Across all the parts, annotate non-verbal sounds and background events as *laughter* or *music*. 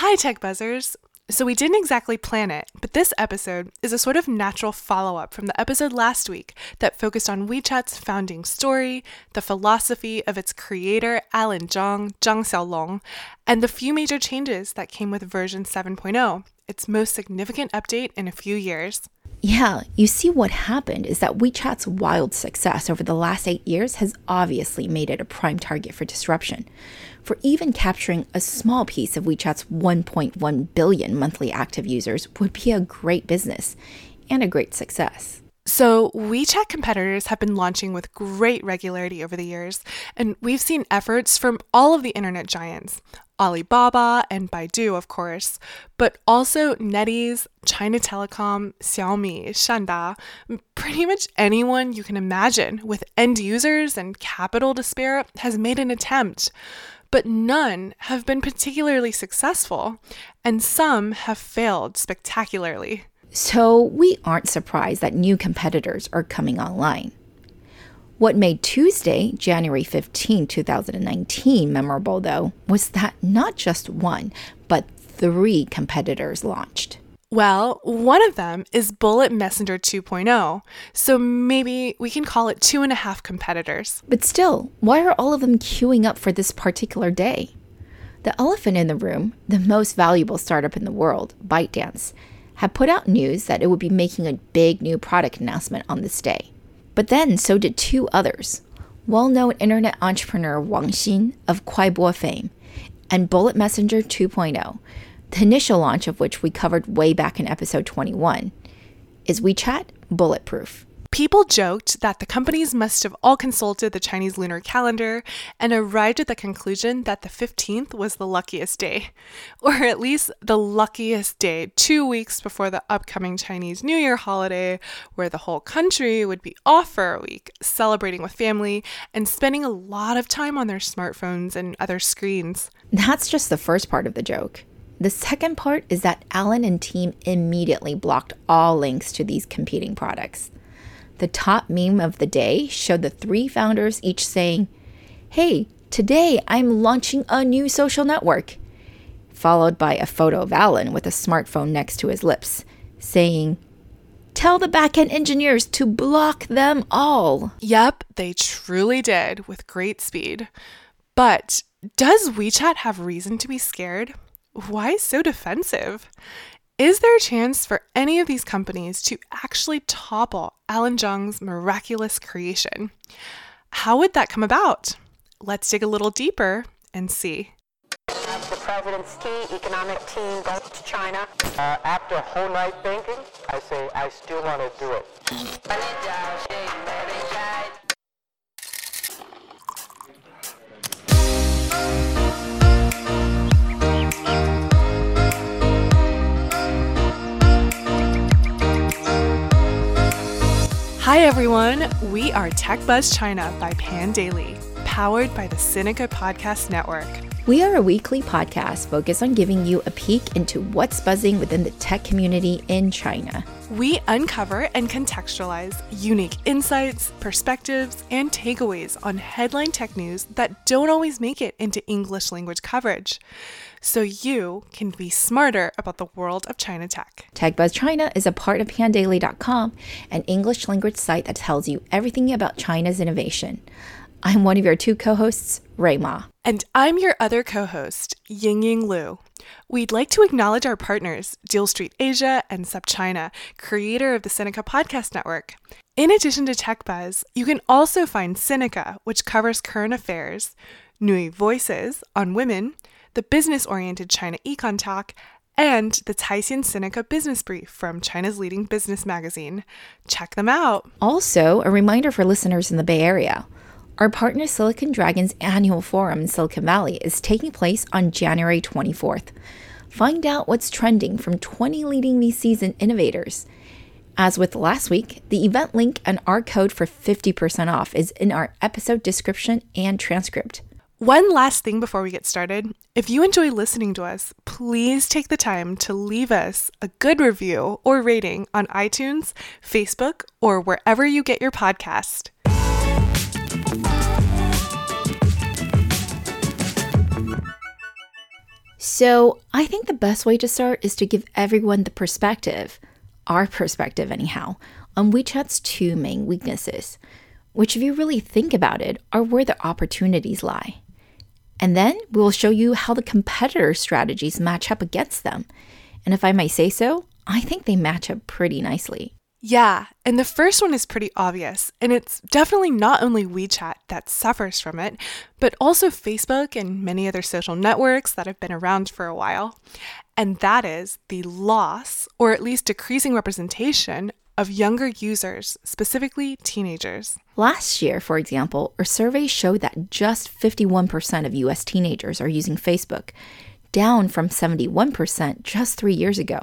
Hi, Tech Buzzers! So, we didn't exactly plan it, but this episode is a sort of natural follow up from the episode last week that focused on WeChat's founding story, the philosophy of its creator, Alan Zhang, Zhang Xiaolong, and the few major changes that came with version 7.0, its most significant update in a few years. Yeah, you see, what happened is that WeChat's wild success over the last eight years has obviously made it a prime target for disruption. For even capturing a small piece of WeChat's 1.1 billion monthly active users would be a great business and a great success. So, WeChat competitors have been launching with great regularity over the years, and we've seen efforts from all of the internet giants Alibaba and Baidu, of course, but also NetEase, China Telecom, Xiaomi, Shanda, pretty much anyone you can imagine with end users and capital to spare has made an attempt. But none have been particularly successful, and some have failed spectacularly. So we aren't surprised that new competitors are coming online. What made Tuesday, January 15, 2019 memorable, though, was that not just one, but three competitors launched. Well, one of them is Bullet Messenger 2.0, so maybe we can call it two and a half competitors. But still, why are all of them queuing up for this particular day? The elephant in the room, the most valuable startup in the world, ByteDance, had put out news that it would be making a big new product announcement on this day. But then so did two others well known internet entrepreneur Wang Xin of Kuaibo fame and Bullet Messenger 2.0, the initial launch of which we covered way back in episode 21. Is WeChat bulletproof? People joked that the companies must have all consulted the Chinese lunar calendar and arrived at the conclusion that the 15th was the luckiest day, *laughs* or at least the luckiest day two weeks before the upcoming Chinese New Year holiday, where the whole country would be off for a week, celebrating with family and spending a lot of time on their smartphones and other screens. That's just the first part of the joke. The second part is that Alan and team immediately blocked all links to these competing products. The top meme of the day showed the three founders each saying, Hey, today I'm launching a new social network, followed by a photo of Alan with a smartphone next to his lips, saying, Tell the backend engineers to block them all. Yep, they truly did with great speed. But does WeChat have reason to be scared? Why so defensive? Is there a chance for any of these companies to actually topple Alan Zhang's miraculous creation? How would that come about? Let's dig a little deeper and see. The president's key economic team goes to China. Uh, after a whole night thinking, I say I still want to do it. Hi everyone, we are Tech Buzz China by Pandaily, powered by the Sinica Podcast Network. We are a weekly podcast focused on giving you a peek into what's buzzing within the tech community in China. We uncover and contextualize unique insights, perspectives, and takeaways on headline tech news that don't always make it into English language coverage, so you can be smarter about the world of China tech. TechBuzz China is a part of pandaily.com, an English language site that tells you everything about China's innovation. I'm one of your two co hosts, Rui Ma. And I'm your other co host, Ying Ying Lu. We'd like to acknowledge our partners, Deal Street Asia and SupChina, creator of the Sinica Podcast Network. In addition to TechBuzz, you can also find Sinica, which covers current affairs, NüVoices on women, the business oriented China Econ Talk, and the Caixin Sinica Business Brief from China's leading business magazine. Check them out. Also, a reminder for listeners in the Bay Area. Our partner Silicon Dragon's annual forum in Silicon Valley is taking place on January 24th. Find out what's trending from 20 leading VCs and innovators. As with last week, the event link and our code for 50% off is in our episode description and transcript. One last thing before we get started. If you enjoy listening to us, please take the time to leave us a good review or rating on iTunes, Facebook, or wherever you get your podcast. So I think the best way to start is to give everyone the perspective, our perspective anyhow, on WeChat's two main weaknesses, which, if you really think about it, are where the opportunities lie. And then we will show you how the competitor strategies match up against them. And if I may say so, I think they match up pretty nicely. Yeah, and the first one is pretty obvious, and it's definitely not only WeChat that suffers from it, but also Facebook and many other social networks that have been around for a while. And that is the loss, or at least decreasing representation, of younger users, specifically teenagers. Last year, for example, a survey showed that just 51% of US teenagers are using Facebook, down from 71% just three years ago.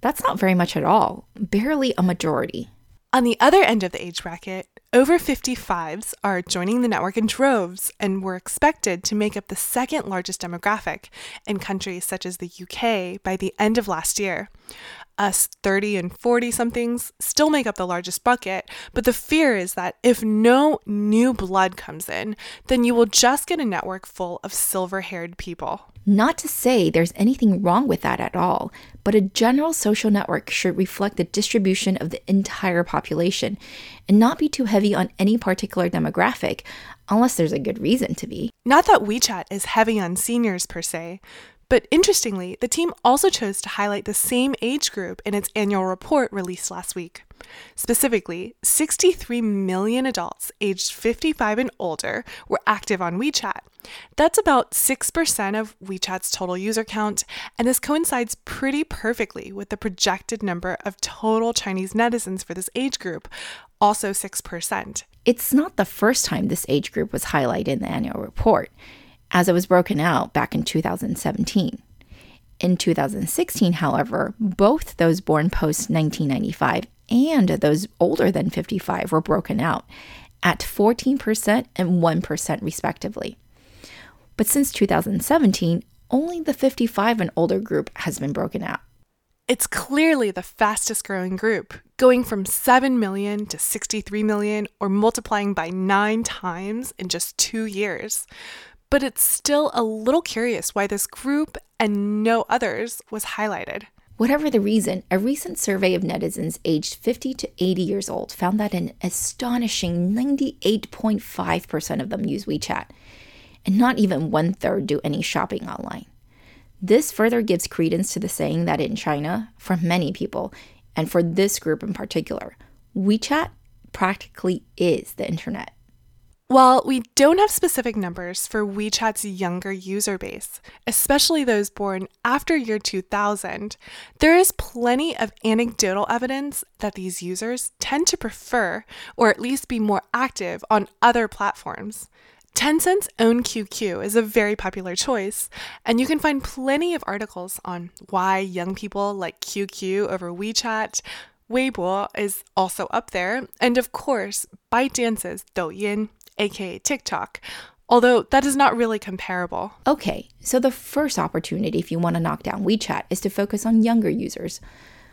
That's not very much at all, barely a majority. On the other end of the age bracket, over 55s are joining the network in droves and were expected to make up the second largest demographic in countries such as the UK by the end of last year. Us 30 and 40 somethings still make up the largest bucket, but the fear is that if no new blood comes in, then you will just get a network full of silver haired people. Not to say there's anything wrong with that at all, but a general social network should reflect the distribution of the entire population and not be too heavy on any particular demographic, unless there's a good reason to be. Not that WeChat is heavy on seniors per se, but interestingly, the team also chose to highlight the same age group in its annual report released last week. Specifically, 63 million adults aged 55 and older were active on WeChat. That's about 6% of WeChat's total user count, and this coincides pretty perfectly with the projected number of total Chinese netizens for this age group, also 6%. It's not the first time this age group was highlighted in the annual report as it was broken out back in 2017. In 2016, however, both those born post 1995 and those older than 55 were broken out at 14% and 1% respectively. But since 2017, only the 55 and older group has been broken out. It's clearly the fastest growing group, going from 7 million to 63 million, or multiplying by nine times in just two years but it's still a little curious why this group and no others was highlighted. Whatever the reason, a recent survey of netizens aged 50 to 80 years old found that an astonishing 98.5% of them use WeChat, and not even one third do any shopping online. This further gives credence to the saying that in China, for many people, and for this group in particular, WeChat practically is the internet. While we don't have specific numbers for WeChat's younger user base, especially those born after year 2000, there is plenty of anecdotal evidence that these users tend to prefer, or at least be more active, on other platforms. Tencent's own QQ is a very popular choice, and you can find plenty of articles on why young people like QQ over WeChat. Weibo is also up there, and of course, ByteDance's Douyin aka TikTok, although that is not really comparable. Okay, so the first opportunity if you want to knock down WeChat is to focus on younger users,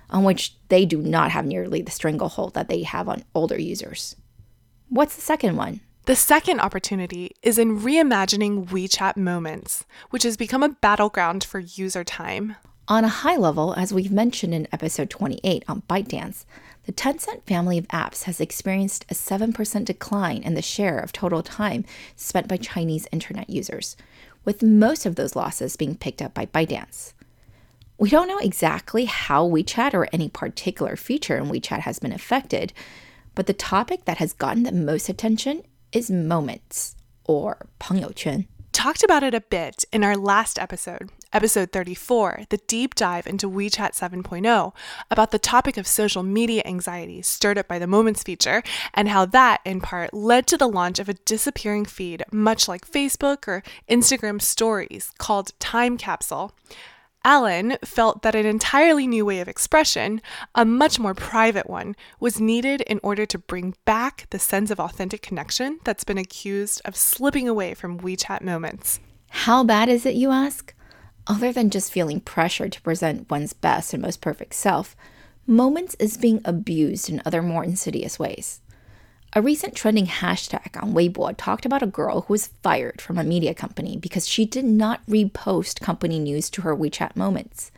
on which they do not have nearly the stranglehold that they have on older users. What's the second one? The second opportunity is in reimagining WeChat Moments, which has become a battleground for user time. On a high level, as we've mentioned in episode 28 on ByteDance, the Tencent family of apps has experienced a 7% decline in the share of total time spent by Chinese internet users, with most of those losses being picked up by ByteDance. We don't know exactly how WeChat or any particular feature in WeChat has been affected, but the topic that has gotten the most attention is moments or 朋友圈talked about it a bit in our last episode, episode 34, the deep dive into WeChat 7.0, about the topic of social media anxiety stirred up by the Moments feature, and how that, in part, led to the launch of a disappearing feed, much like Facebook or Instagram stories, called Time Capsule. Alan felt that an entirely new way of expression, a much more private one, was needed in order to bring back the sense of authentic connection that's been accused of slipping away from WeChat moments. How bad is it, you ask? Other than just feeling pressure to present one's best and most perfect self, Moments is being abused in other more insidious ways. A recent trending hashtag on Weibo talked about a girl who was fired from a media company because she did not repost company news to her WeChat moments.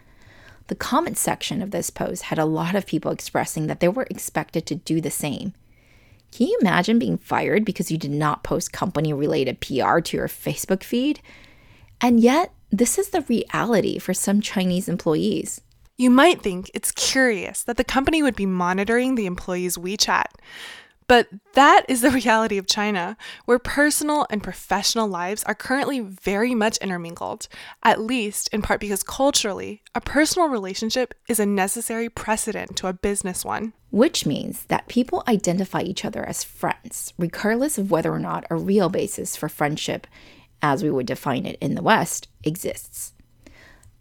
The comment section of this post had a lot of people expressing that they were expected to do the same. Can you imagine being fired because you did not post company related PR to your Facebook feed? And yet, this is the reality for some Chinese employees. You might think it's curious that the company would be monitoring the employees' WeChat. But that is the *laughs* reality of China, where personal and professional lives are currently very much intermingled, at least in part because culturally, a personal relationship is a necessary precedent to a business one. Which means that people identify each other as friends, regardless of whether or not a real basis for friendship, as we would define it in the West, exists.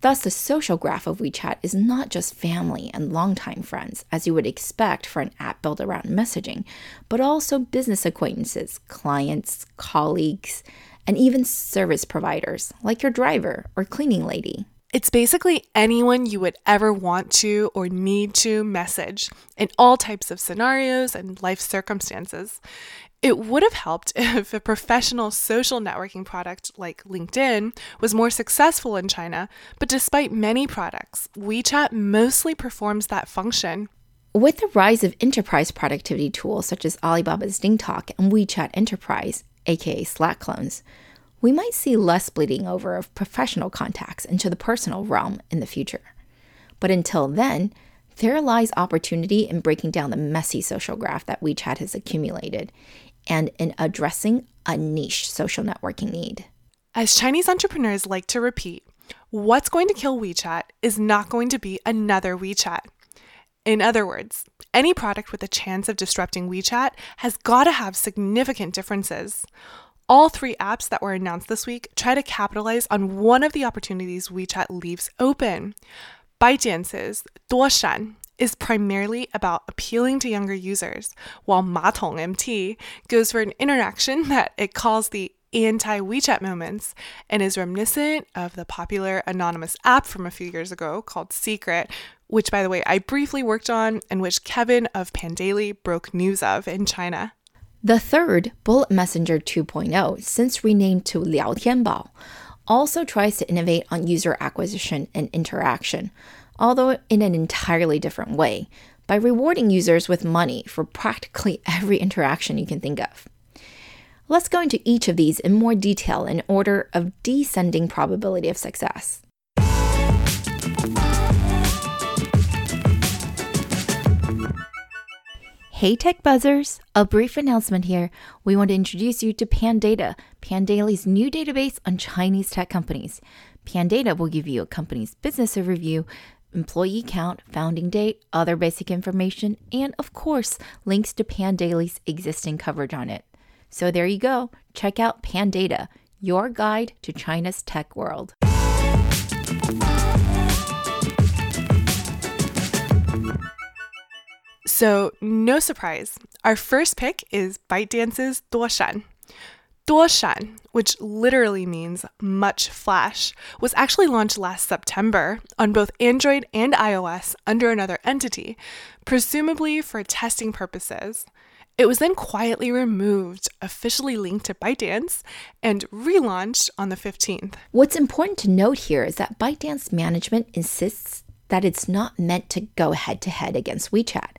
Thus, the social graph of WeChat is not just family and longtime friends, as you would expect for an app built around messaging, but also business acquaintances, clients, colleagues, and even service providers, like your driver or cleaning lady. It's basically anyone you would ever want to or need to message in all types of scenarios and life circumstances. It would have helped *laughs* if a professional social networking product like LinkedIn was more successful in China, but despite many products, WeChat mostly performs that function. With the rise of enterprise productivity tools such as Alibaba's DingTalk and WeChat Enterprise, aka Slack clones, we might see less bleeding over of professional contacts into the personal realm in the future. But until then, there lies opportunity in breaking down the messy social graph that WeChat has accumulated and in addressing a niche social networking need. As Chinese entrepreneurs like to repeat, what's going to kill WeChat is not going to be another WeChat. In other words, any product with a chance of disrupting WeChat has got to have significant differences. All three apps that were announced this week try to capitalize on one of the opportunities WeChat leaves open. ByteDance's Duoshan is primarily about appealing to younger users, while Matong MT goes for an interaction *laughs* that it calls the anti WeChat moments and is reminiscent of the popular anonymous app from a few years ago called Secret, which, by the way, I briefly worked on and which Kevin of Pandaily broke news of in China. The third, Bullet Messenger 2.0, since renamed to Liao Tianbao, also tries to innovate on user acquisition and interaction, although in an entirely different way, by rewarding users with money for practically every interaction you can think of. Let's go into each of these in more detail in order of descending probability of success. Hey Tech Buzzers! A brief announcement here. We want to introduce you to Pandata, Pandaily's new database on Chinese tech companies. Pandata will give you a company's business overview, employee count, founding date, other basic information, and of course, links to Pandaily's existing coverage on it. So there you go. Check out Pandata, your guide to China's tech world. So, no surprise, our first pick is ByteDance's Duoshan. Duoshan, which literally means much flash, was actually launched last September on both Android and iOS under another entity, presumably for testing purposes. It was then quietly removed, officially linked to ByteDance, and relaunched on the 15th. What's important to note here is that ByteDance management insists that it's not meant to go head to head against WeChat,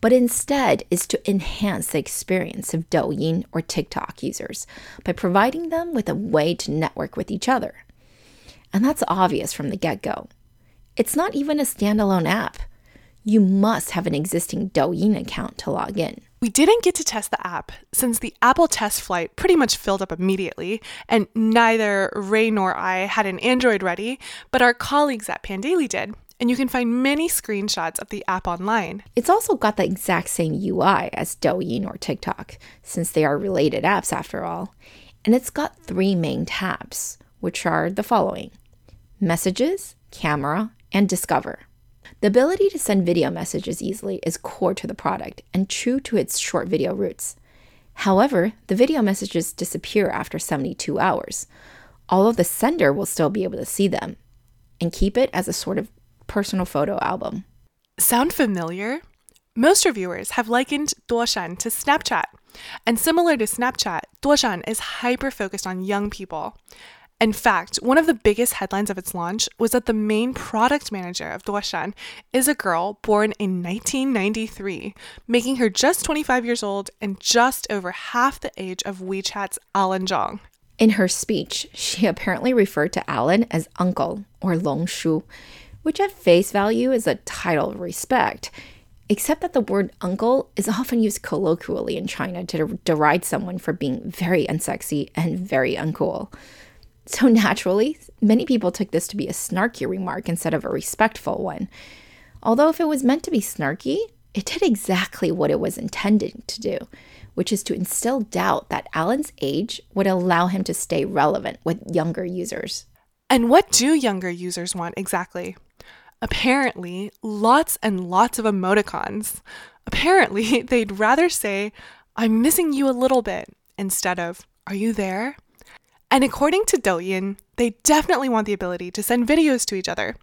but instead is to enhance the experience of Douyin or TikTok users by providing them with a way to network with each other. And that's obvious from the get go. It's not even a standalone app. You must have an existing Douyin account to log in. We didn't get to test the app since the Apple test flight pretty much filled up immediately, and neither Ray nor I had an Android ready, but our colleagues at Pandaily did and you can find many screenshots of the app online. It's also got the exact same UI as Douyin or TikTok, since they are related apps after all. And it's got three main tabs, which are the following Messages, Camera, and Discover. The ability to send video messages easily is core to the product and true to its short video roots. However, the video messages disappear after 72 hours, although the sender will still be able to see them and keep it as a sort of personal photo album. Sound familiar? Most reviewers have likened Duoshan to Snapchat, And similar to Snapchat, Duoshan is hyper focused on young people. In fact, one of the biggest headlines of its launch was that the main product manager of Duoshan is a girl born in 1993, making her just 25 years old and just over half the age of WeChat's Alan Zhang. In her speech, she apparently referred to Alan as uncle or Long Shu, which at face value is a title of respect, except that the word uncle is often used colloquially in China to deride someone for being very unsexy and very uncool. So naturally, many people took this to be a snarky remark instead of a respectful one. Although, if it was meant to be snarky, it did exactly what it was intended to do, which is to instill doubt that Alan's age would allow him to stay relevant with younger users. And what do younger users want exactly? Apparently, lots and lots of emoticons. Apparently, *laughs* they'd rather say, I'm missing you a little bit, instead of, Are you there? And according to Douyin, they definitely want the ability to send videos to each other.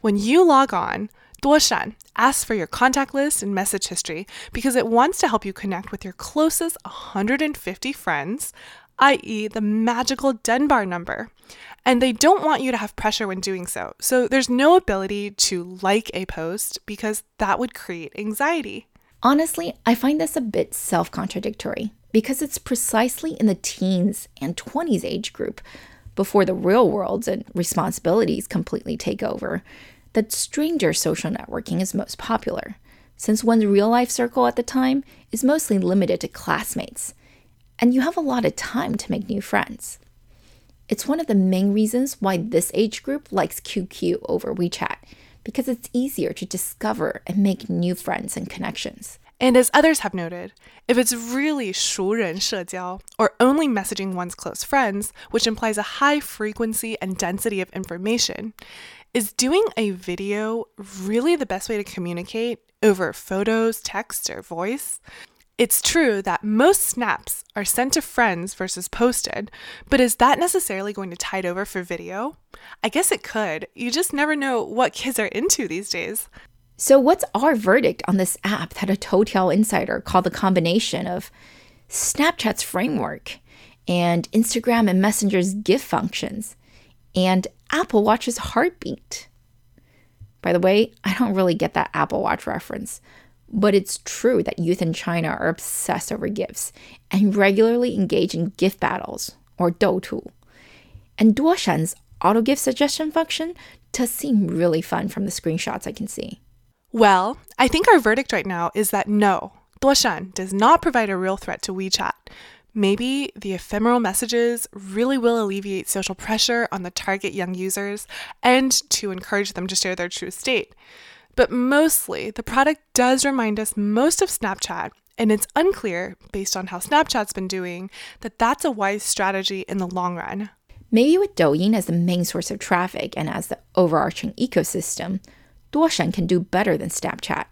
When you log on, Duoshan asks for your contact list and message history because it wants to help you connect with your closest 150 friends, i.e., the magical Dunbar number. And they don't want you to have pressure when doing so. So there's no ability to like a post because that would create anxiety. Honestly, I find this a bit self contradictory because it's precisely in the teens and 20s age group, before the real world and responsibilities completely take over, that stranger social networking is most popular, since one's real life circle at the time is mostly limited to classmates, and you have a lot of time to make new friends. It's one of the main reasons why this age group likes QQ over WeChat, because it's easier to discover and make new friends and connections. And as others have noted, if it's really 熟人社交, or only messaging one's close friends, which implies a high frequency and density of information, is doing a video really the best way to communicate over photos, text, or voice? It's true that most snaps are sent to friends versus posted, but is that necessarily going to tide over for video? I guess it could. You just never know what kids are into these days. So, what's our verdict on this app that a Toutiao insider called the combination of Snapchat's framework and Instagram and Messenger's GIF functions and Apple Watch's heartbeat? By the way, I don't really get that Apple Watch reference, but it's true that youth in China are obsessed over GIFs and regularly engage in GIF battles or Doutu. And Duoshan's auto GIF suggestion function does seem really fun from the screenshots I can see. Well, I think our verdict right now is that no, Duoshan does not provide a real threat to WeChat. Maybe the ephemeral messages really will alleviate social pressure on the target young users and to encourage them to share their true state. But mostly, the product does remind us most of Snapchat, and it's unclear, based on how Snapchat's been doing, that that's a wise strategy in the long run. Maybe with Douyin as the main source of traffic and as the overarching ecosystem, Duoshan can do better than Snapchat.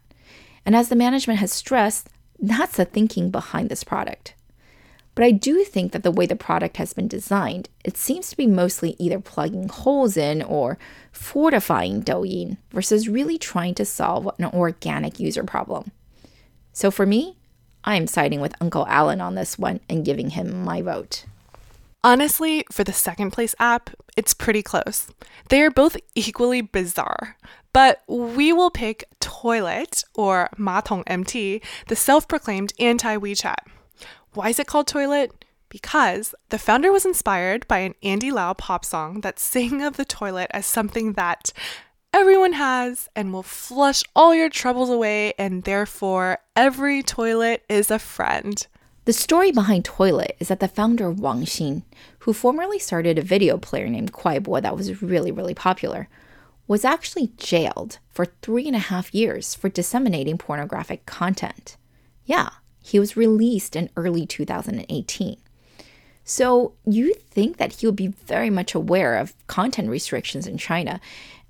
And as the management has stressed, that's the thinking behind this product. But I do think that the way the product has been designed, it seems to be mostly either plugging holes in or fortifying Douyin versus really trying to solve an organic user problem. So for me, I'm siding with Uncle Alan on this one and giving him my vote. Honestly, for the second place app, it's pretty close. They are both equally bizarre. But we will pick Toilet or Matong MT, the self proclaimed anti WeChat. Why is it called Toilet? Because the founder was inspired by an Andy Lau pop song that sang of the toilet as something that everyone has and will flush all your troubles away, and therefore every toilet is a friend. The story behind Toilet is that the founder Wang Xin, who formerly started a video player named Kuaibo that was really, really popular, was actually jailed for three and a half years for disseminating pornographic content. Yeah, he was released in early 2018. So you think that he would be very much aware of content restrictions in China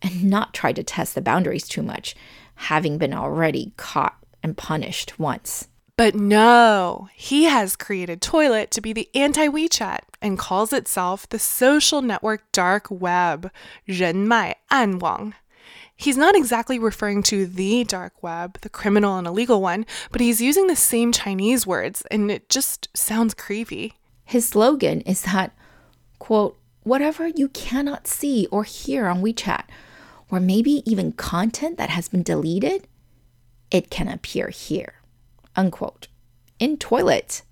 and not try to test the boundaries too much, having been already caught and punished once. But no, he has created Toilet to be the anti WeChat and calls itself the social network dark web, 人脉暗网. He's not exactly referring to the dark web, the criminal and illegal one, but he's using the same Chinese words, and it just sounds creepy. His slogan is that, quote, whatever you cannot see or hear on WeChat, or maybe even content that has been deleted, it can appear here, unquote, in toilets.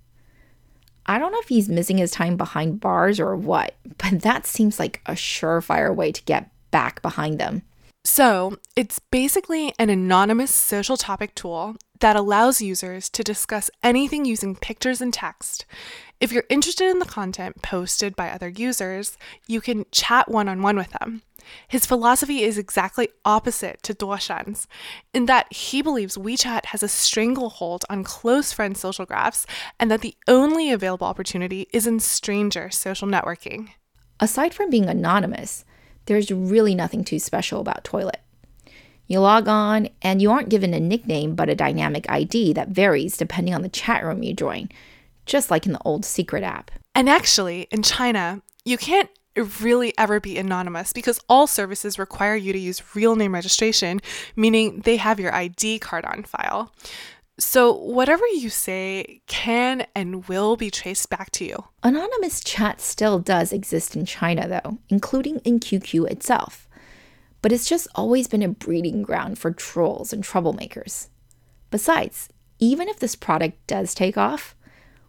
I don't know if he's missing his time behind bars or what, but that seems like a surefire way to get back behind them. So, it's basically an anonymous social topic tool that allows users to discuss anything using pictures and text. If you're interested in the content posted by other users, you can chat one on one with them. His philosophy is exactly opposite to Duoshan's, in that he believes WeChat has a stranglehold on close friend social graphs and that the only available opportunity is in stranger social networking. Aside from being anonymous, there's really nothing too special about Toilet. You log on and you aren't given a nickname but a dynamic ID that varies depending on the chat room you join, just like in the old Secret app. And actually, in China, you can't really ever be anonymous because all services require you to use real name registration, meaning they have your ID card on file. So, whatever you say can and will be traced back to you. Anonymous chat still does exist in China, though, including in QQ itself. But it's just always been a breeding ground for trolls and troublemakers. Besides, even if this product does take off,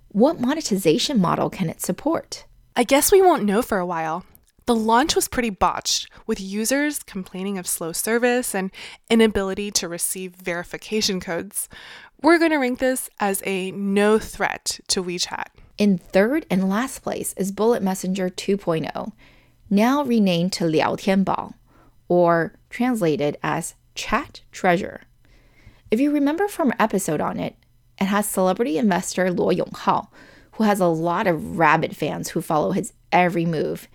what monetization model can it support? I guess we won't know for a while. The launch was pretty botched, with users complaining of slow service and inability to receive verification codes. We're going to rank this as a no threat to WeChat. In third and last place is Bullet Messenger 2.0, now renamed to Liao Tianbao, or translated as Chat Treasure. If you remember from our episode on it, it has celebrity investor Luo Yonghao, who has a lot of rabid fans who follow his every move.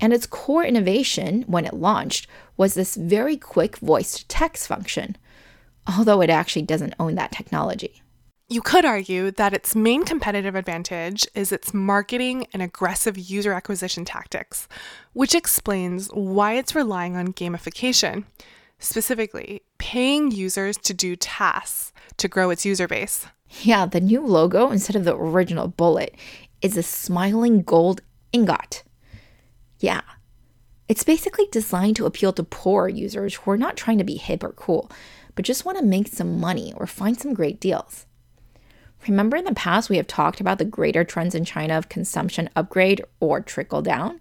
And its core innovation when it launched was this very quick voice to text function, although it actually doesn't own that technology. You could argue that its main competitive advantage is its marketing and aggressive user acquisition tactics, which explains why it's relying on gamification, specifically, paying users to do tasks to grow its user base. Yeah, the new logo, instead of the original bullet, is a smiling gold ingot. Yeah. It's basically designed to appeal to poor users who are not trying to be hip or cool, but just want to make some money or find some great deals. Remember in the past, we have talked about the greater trends in China of consumption upgrade or trickle down?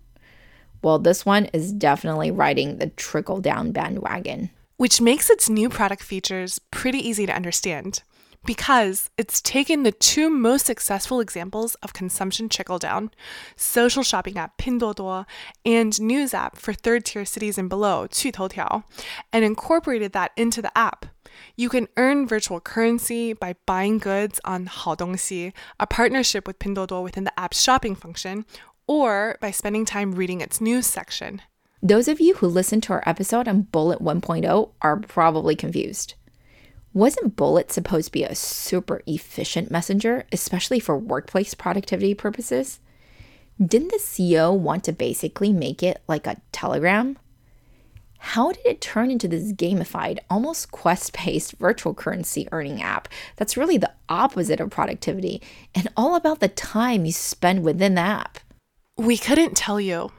Well, this one is definitely riding the trickle down bandwagon. Which makes its new product features pretty easy to understand because it's taken the two most successful examples of consumption trickle down social shopping app Pinduoduo and news app for third tier cities and below, Toutiao, and incorporated that into the app. You can earn virtual currency by buying goods on Haodongxi, a partnership with Pinduoduo within the app's shopping function, or by spending time reading its news section. Those of you who listened to our episode on Bullet 1.0 are probably confused. Wasn't Bullet supposed to be a super efficient messenger, especially for workplace productivity purposes? Didn't the CEO want to basically make it like a telegram? How did it turn into this gamified, almost quest based virtual currency earning app that's really the opposite of productivity and all about the time you spend within the app? We couldn't tell you.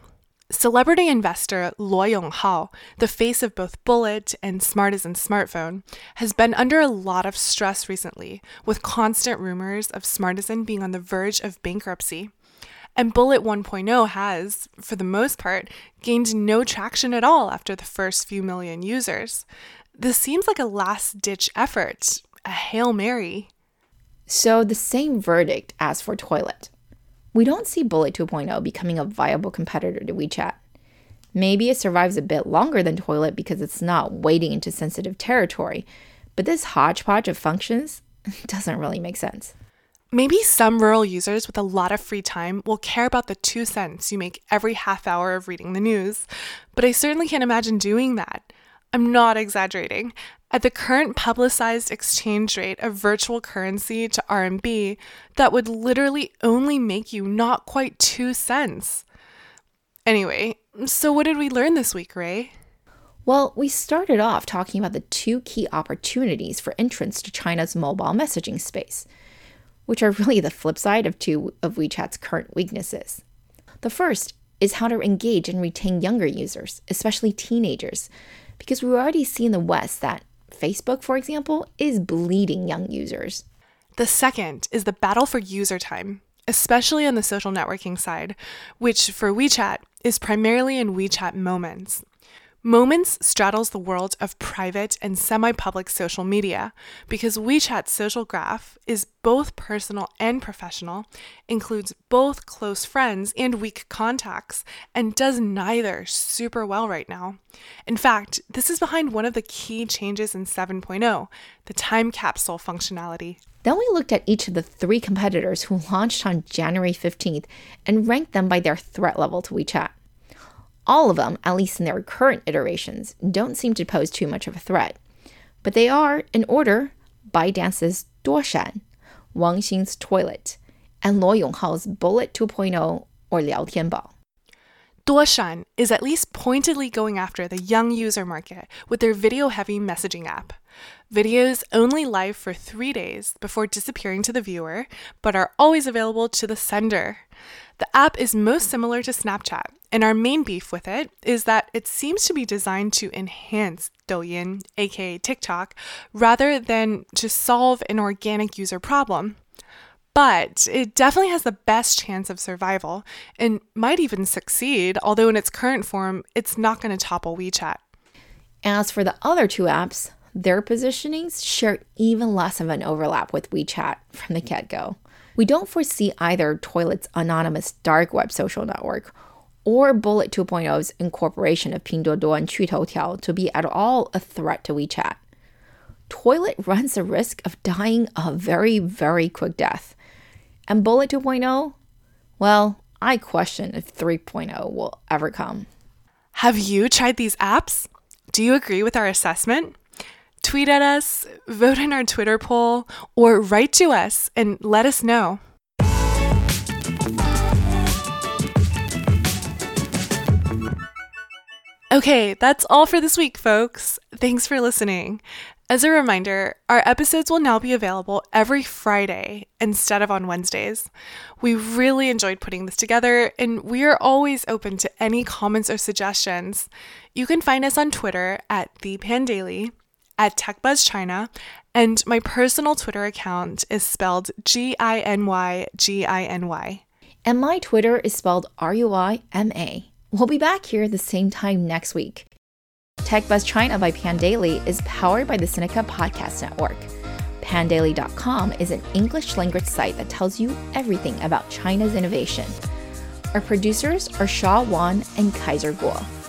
Celebrity investor Luo Yonghao, the face of both Bullet and Smartisan smartphone, has been under a lot of stress recently, with constant rumors of Smartisan being on the verge of bankruptcy. And Bullet 1.0 has, for the most part, gained no traction at all after the first few million users. This seems like a last ditch effort, a Hail Mary. So, the same verdict as for Toilet. We don't see Bullet 2.0 becoming a viable competitor to WeChat. Maybe it survives a bit longer than Toilet because it's not wading into sensitive territory, but this hodgepodge of functions *laughs* doesn't really make sense. Maybe some rural users with a lot of free time will care about the two cents you make every half hour of reading the news, but I certainly can't imagine doing that. I'm not exaggerating. At the current publicized exchange rate of virtual currency to RMB, that would literally only make you not quite two cents. Anyway, so what did we learn this week, Ray? Well, we started off talking about the two key opportunities for entrance to China's mobile messaging space, which are really the flip side of two of WeChat's current weaknesses. The first is how to engage and retain younger users, especially teenagers, because we've already see in the West that Facebook, for example, is bleeding young users. The second is the battle for user time, especially on the social networking side, which for WeChat is primarily in WeChat Moments. Moments straddles the world of private and semi public social media because WeChat's social graph is both personal and professional, includes both close friends and weak contacts, and does neither super well right now. In fact, this is behind one of the key changes in 7.0 the time capsule functionality. Then we looked at each of the three competitors who launched on January 15th and ranked them by their threat level to WeChat. All of them, at least in their current iterations, don't seem to pose too much of a threat. But they are, in order, ByteDance's Duoshan, Wang Xing's Toilet, and Luo Yonghao's Bullet 2.0 or Liao Tianbao. Duoshan is at least pointedly going after the young user market with their video heavy messaging app. Videos only live for three days before disappearing to the viewer, but are always available to the sender. The app is most similar to Snapchat, and our main beef with it is that it seems to be designed to enhance Douyin, aka TikTok, rather than to solve an organic user problem. But it definitely has the best chance of survival and might even succeed, although in its current form, it's not going to topple WeChat. As for the other two apps, their positionings share even less of an overlap with WeChat from the get go. We don't foresee either Toilet's anonymous dark web social network or Bullet 2.0's incorporation of Pinduoduo and Qutoutiao to be at all a threat to WeChat. Toilet *laughs* runs the risk of dying a very, very quick death. And Bullet 2.0? Well, I question if 3.0 will ever come. Have you tried these apps? Do you agree with our assessment? Tweet at us, vote in our Twitter poll, or write to us and let us know. Okay, that's all for this week, folks. Thanks for listening. As a reminder, our episodes will now be available every Friday instead of on Wednesdays. We really enjoyed putting this together, and we are always open to any comments or suggestions. You can find us on Twitter at ThePandaily, at TechBuzzChina, and my personal Twitter account is spelled G I N Y G I N Y. And my Twitter is spelled R U I M A. We'll be back here at the same time next week. Tech Buzz China by Pandaily is powered by the Sinica Podcast Network. Pandaily.com is an English language site that tells you everything about China's innovation. Our producers are Shaw Wan and Kaiser Kuo.